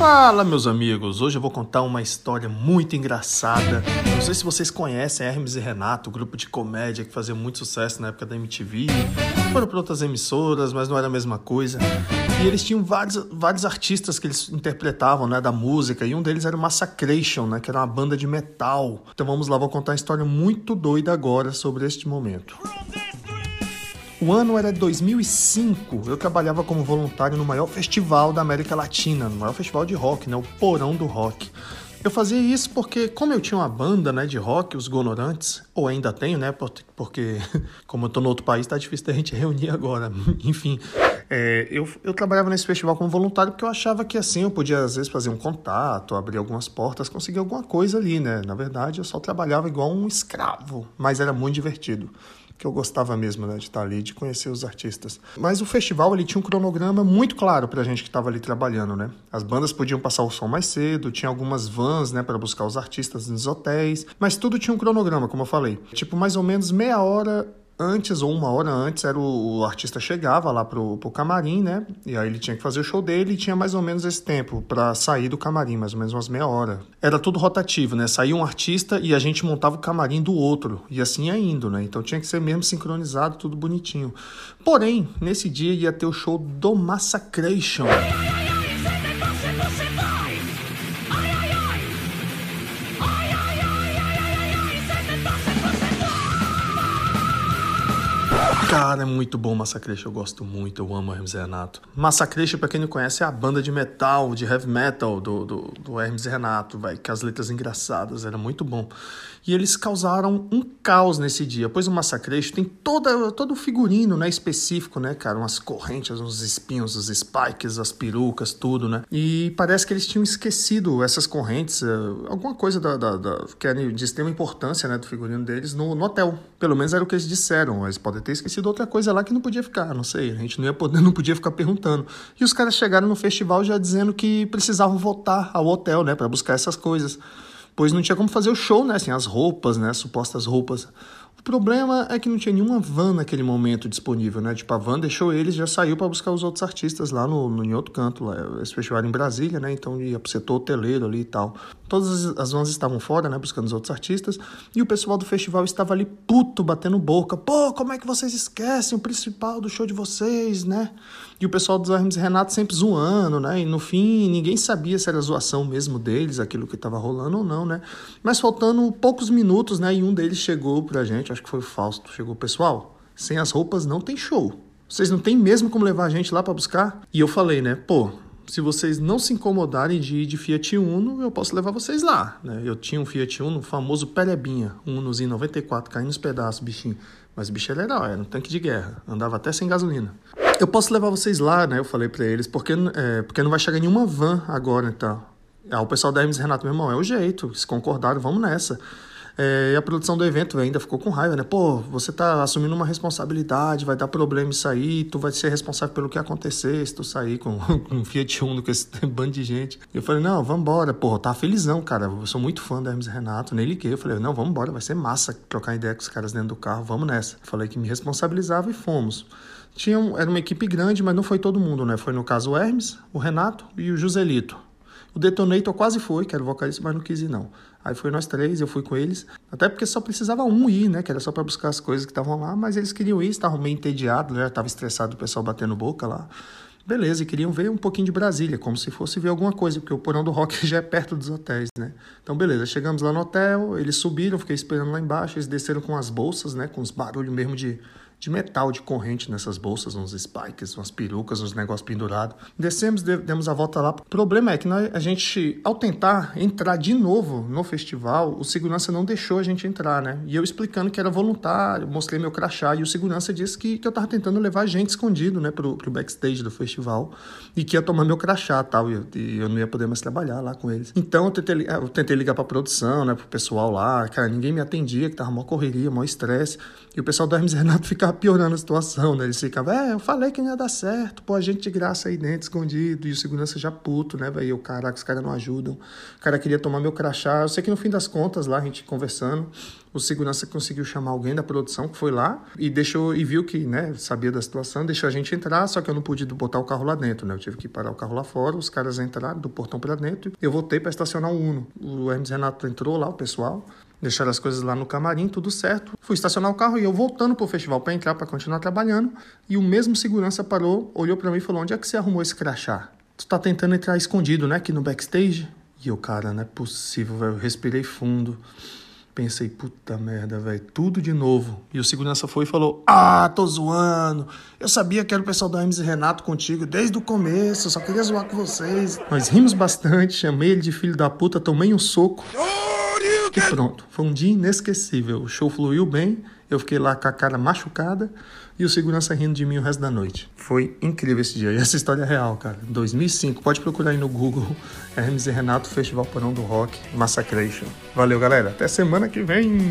Fala, meus amigos! Hoje eu vou contar uma história muito engraçada. Não sei se vocês conhecem Hermes e Renato, grupo de comédia que fazia muito sucesso na época da MTV. Foram para outras emissoras, mas não era a mesma coisa. E eles tinham vários, vários artistas que eles interpretavam, né, da música, e um deles era o Massacration, né, que era uma banda de metal. Então vamos lá, vou contar uma história muito doida agora sobre este momento. O ano era 2005. Eu trabalhava como voluntário no maior festival da América Latina, no maior festival de rock, né, o Porão do Rock. Eu fazia isso porque, como eu tinha uma banda né, de rock, os Gonorantes, ou ainda tenho, né? Porque, como eu tô no outro país, tá difícil da gente reunir agora. Enfim, é, eu, eu trabalhava nesse festival como voluntário porque eu achava que assim eu podia, às vezes, fazer um contato, abrir algumas portas, conseguir alguma coisa ali, né? Na verdade, eu só trabalhava igual um escravo, mas era muito divertido que eu gostava mesmo né, de estar ali, de conhecer os artistas. Mas o festival ele tinha um cronograma muito claro para a gente que estava ali trabalhando, né? As bandas podiam passar o som mais cedo, tinha algumas vans, né, para buscar os artistas nos hotéis, mas tudo tinha um cronograma, como eu falei. Tipo, mais ou menos meia hora antes ou uma hora antes era o, o, artista chegava lá pro, pro camarim, né? E aí ele tinha que fazer o show dele e tinha mais ou menos esse tempo para sair do camarim, mais ou menos umas meia hora. Era tudo rotativo, né? Saía um artista e a gente montava o camarim do outro e assim ia indo, né? Então tinha que ser mesmo sincronizado, tudo bonitinho. Porém, nesse dia ia ter o show do Massacration. Cara, é muito bom Massacration, eu gosto muito, eu amo Hermes e Renato. Massacration, pra quem não conhece, é a banda de metal, de heavy metal do, do, do Hermes e Renato, vai, com as letras engraçadas, era muito bom. E eles causaram um caos nesse dia, pois o Massacration tem toda, todo o figurino, né, específico, né, cara, umas correntes, uns espinhos, os spikes, as perucas, tudo, né. E parece que eles tinham esquecido essas correntes, eh, alguma coisa da, da, da que era de extrema importância, né, do figurino deles no, no hotel. Pelo menos era o que eles disseram, eles podem ter esquecido outra coisa lá que não podia ficar, não sei, a gente não ia poder, não podia ficar perguntando. E os caras chegaram no festival já dizendo que precisavam voltar ao hotel, né, para buscar essas coisas, pois não tinha como fazer o show, né, assim, as roupas, né, as supostas roupas. O problema é que não tinha nenhuma van naquele momento disponível, né? Tipo, a van deixou eles já saiu para buscar os outros artistas lá no, no, em outro canto. Lá. Esse festival em Brasília, né? Então ia pro setor hoteleiro ali e tal. Todas as, as vans estavam fora, né? Buscando os outros artistas. E o pessoal do festival estava ali puto, batendo boca. Pô, como é que vocês esquecem o principal do show de vocês, né? E o pessoal dos Hermes Renato sempre zoando, né? E no fim, ninguém sabia se era zoação mesmo deles, aquilo que estava rolando ou não, né? Mas faltando poucos minutos, né? E um deles chegou pra gente, acho que foi o Fausto, chegou, pessoal, sem as roupas não tem show. Vocês não tem mesmo como levar a gente lá para buscar? E eu falei, né? Pô, se vocês não se incomodarem de ir de Fiat Uno, eu posso levar vocês lá. Né? Eu tinha um Fiat Uno, famoso Perebinha, um Unozinho 94, caindo nos pedaços, bichinho. Mas o bicho era legal, era um tanque de guerra, andava até sem gasolina. Eu posso levar vocês lá, né? Eu falei para eles, porque, é, porque não vai chegar nenhuma van agora então. Ah, o pessoal da Hermes Renato, meu irmão, é o jeito, se concordaram, vamos nessa. É, e a produção do evento ainda ficou com raiva, né? Pô, você tá assumindo uma responsabilidade, vai dar problema isso aí, tu vai ser responsável pelo que acontecer se tu sair com, com um Fiat Uno, com esse bando de gente. Eu falei, não, vambora, pô, tá felizão, cara. Eu sou muito fã da Hermes Renato, nem liguei. Eu falei, não, vambora, vai ser massa trocar ideia com os caras dentro do carro, vamos nessa. falei que me responsabilizava e fomos. Tinha um, era uma equipe grande, mas não foi todo mundo, né? Foi no caso o Hermes, o Renato e o Joselito. O Detonator quase foi, que era o vocalista, mas não quis ir não. Aí foi nós três, eu fui com eles. Até porque só precisava um ir, né? Que era só para buscar as coisas que estavam lá. Mas eles queriam ir, estavam meio entediados, né? estava estressado o pessoal batendo boca lá. Beleza, e queriam ver um pouquinho de Brasília, como se fosse ver alguma coisa, porque o porão do rock já é perto dos hotéis, né? Então, beleza, chegamos lá no hotel, eles subiram, fiquei esperando lá embaixo, eles desceram com as bolsas, né? Com os barulhos mesmo de de metal de corrente nessas bolsas, uns spikes, umas perucas, uns negócios pendurados. Descemos, demos a volta lá. O problema é que nós, a gente, ao tentar entrar de novo no festival, o segurança não deixou a gente entrar, né? E eu explicando que era voluntário, mostrei meu crachá e o segurança disse que, que eu tava tentando levar a gente escondido, né, pro, pro backstage do festival e que ia tomar meu crachá tal, e eu, e eu não ia poder mais trabalhar lá com eles. Então eu tentei, eu tentei ligar pra produção, né, pro pessoal lá, cara, ninguém me atendia, que tava uma correria, maior estresse. E o pessoal do Hermes Renato ficava ficava piorando a situação, né? Eles ficavam, é, eu falei que não ia dar certo, pô, a gente de graça aí dentro, escondido, e o segurança já puto, né, velho? Caraca, os caras não ajudam. O cara queria tomar meu crachá. Eu sei que no fim das contas, lá, a gente conversando, o segurança conseguiu chamar alguém da produção que foi lá e deixou e viu que, né, sabia da situação, deixou a gente entrar, só que eu não pude botar o carro lá dentro, né? Eu tive que parar o carro lá fora, os caras entraram do portão para dentro. Eu voltei para estacionar o Uno. O Hermes Renato entrou lá, o pessoal, deixaram as coisas lá no camarim, tudo certo. Fui estacionar o carro e eu voltando pro festival para entrar para continuar trabalhando, e o mesmo segurança parou, olhou para mim e falou: "Onde é que você arrumou esse crachá? Tu tá tentando entrar escondido, né, aqui no backstage?" E eu, cara, não é possível, velho. Eu respirei fundo. Pensei, puta merda, velho, tudo de novo. E o segurança foi e falou: Ah, tô zoando. Eu sabia que era o pessoal da MC Renato contigo desde o começo, só queria zoar com vocês. Nós rimos bastante, chamei ele de filho da puta, tomei um soco. E pronto, foi um dia inesquecível. O show fluiu bem, eu fiquei lá com a cara machucada e o segurança rindo de mim o resto da noite. Foi incrível esse dia. E essa história é real, cara. 2005, pode procurar aí no Google Hermes e Renato Festival Porão do Rock Massacration. Valeu, galera. Até semana que vem.